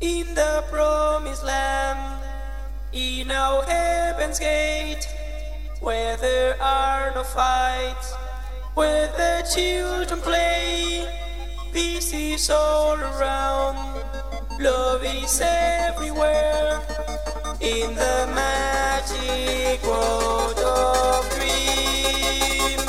In the promised land, in our heaven's gate, where there are no fights, where the children play, peace is all around, love is everywhere, in the magic world of dreams.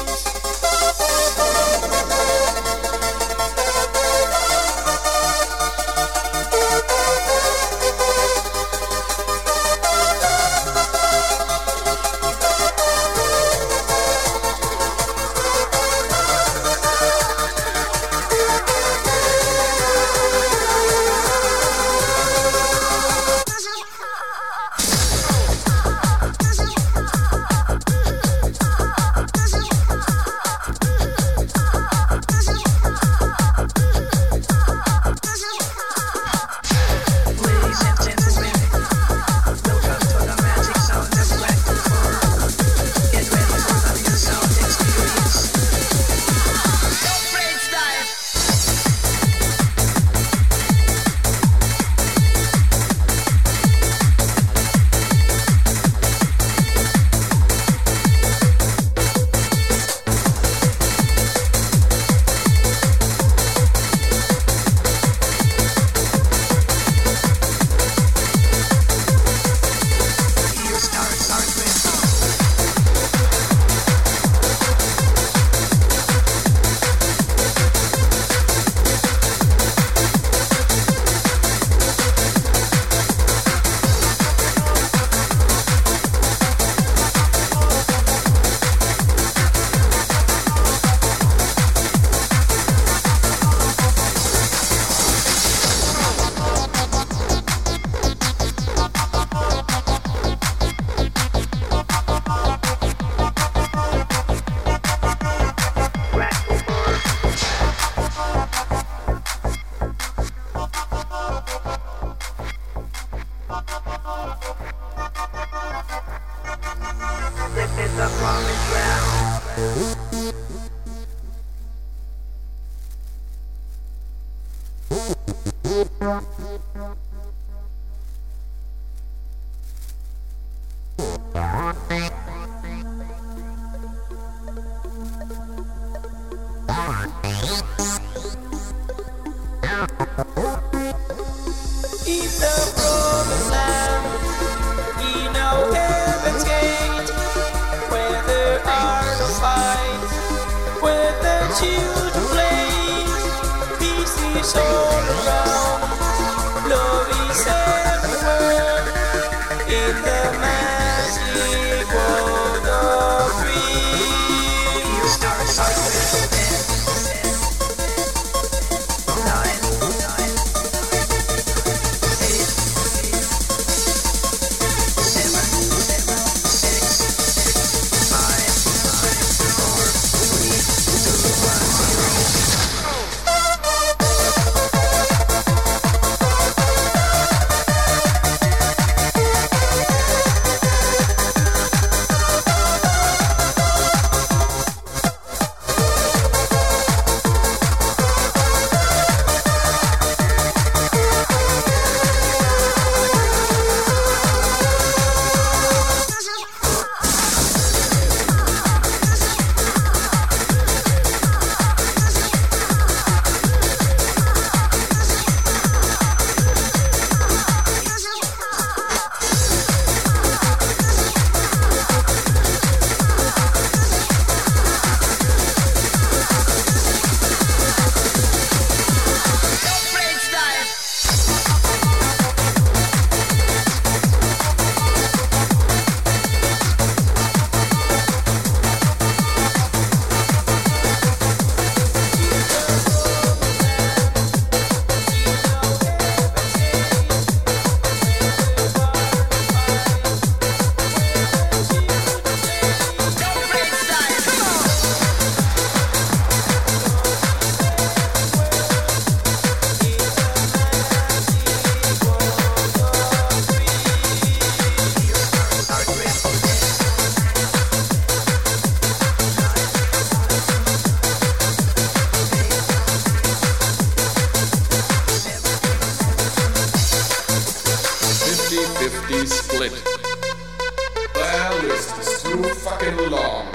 split. Their list too fucking long.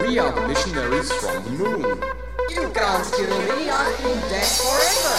We are the missionaries from the moon. You can't kill me, I've been dead forever.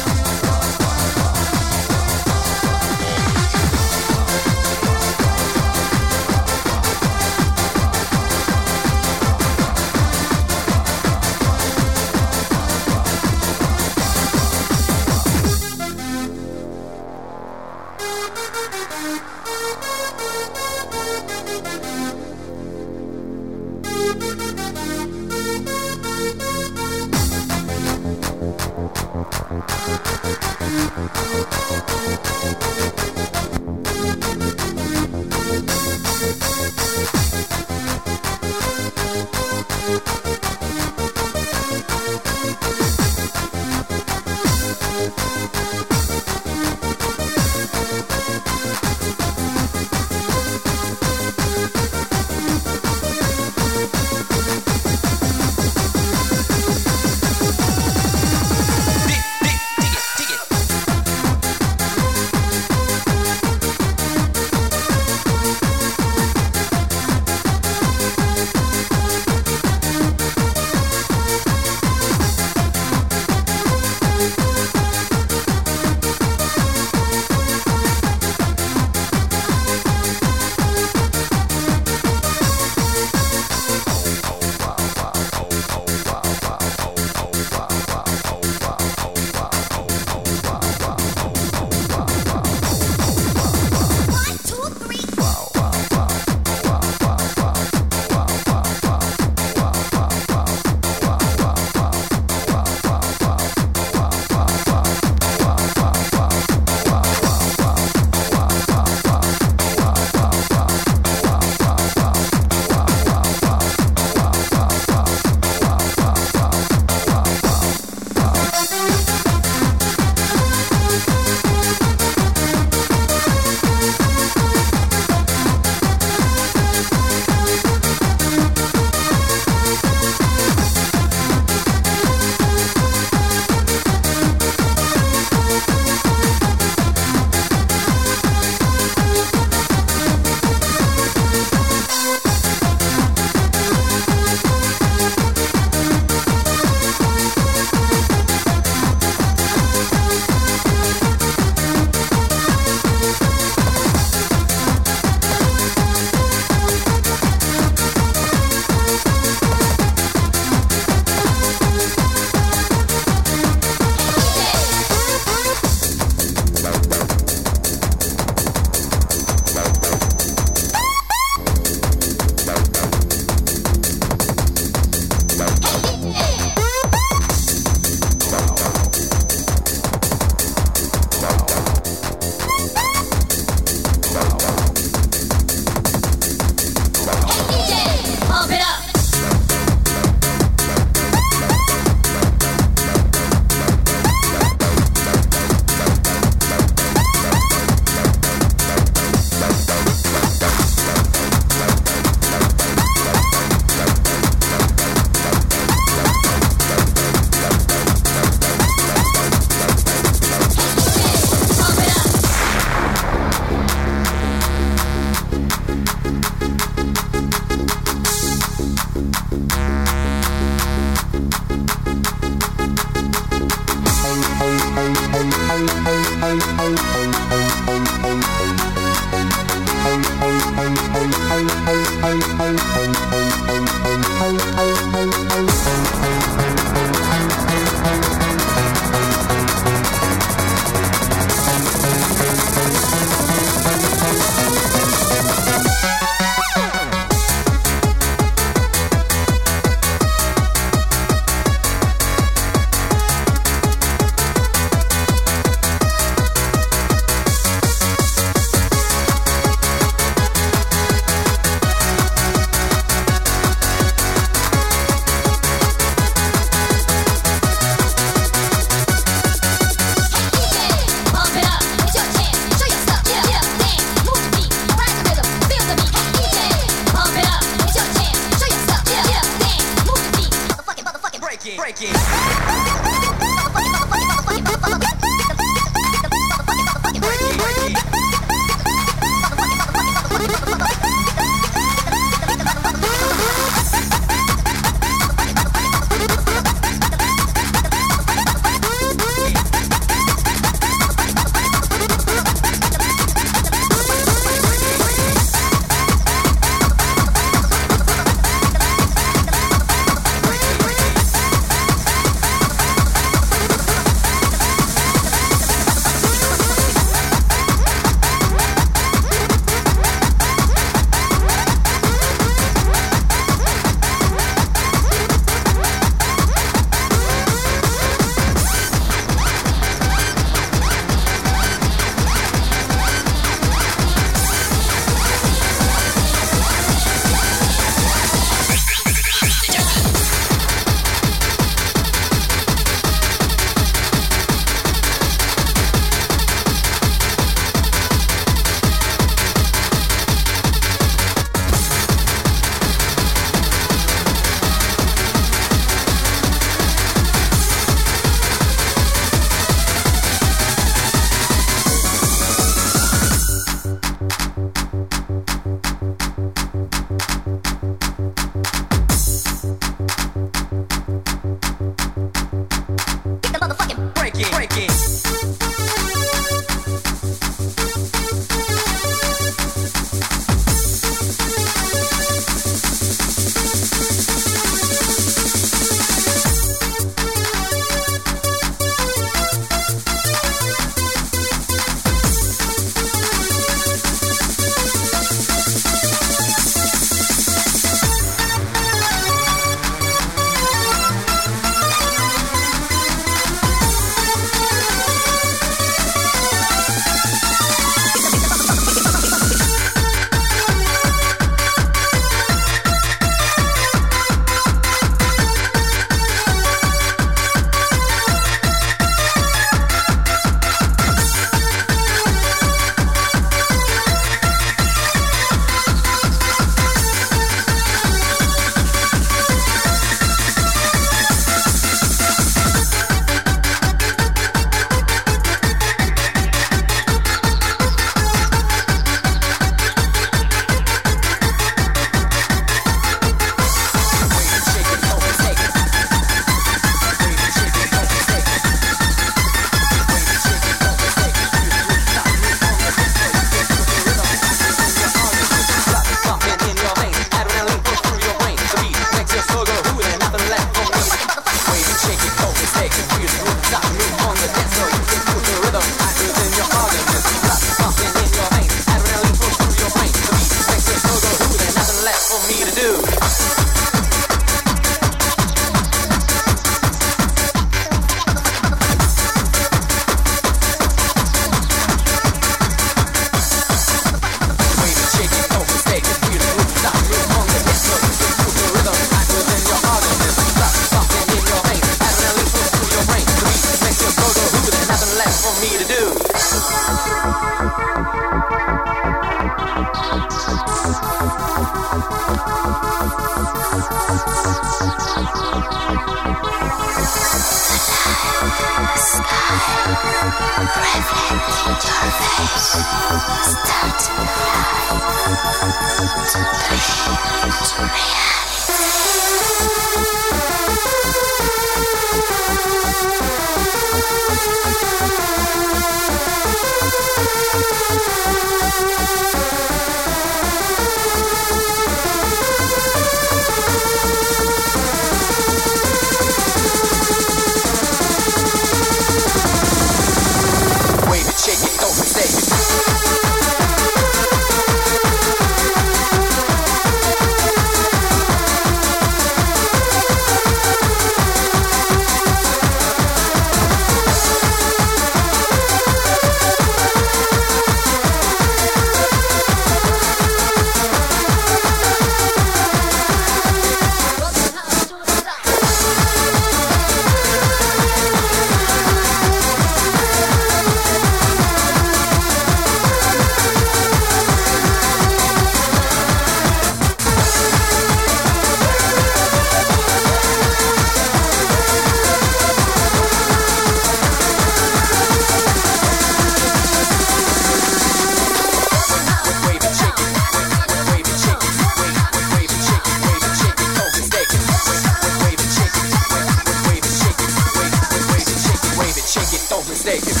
It,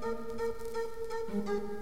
Thank you.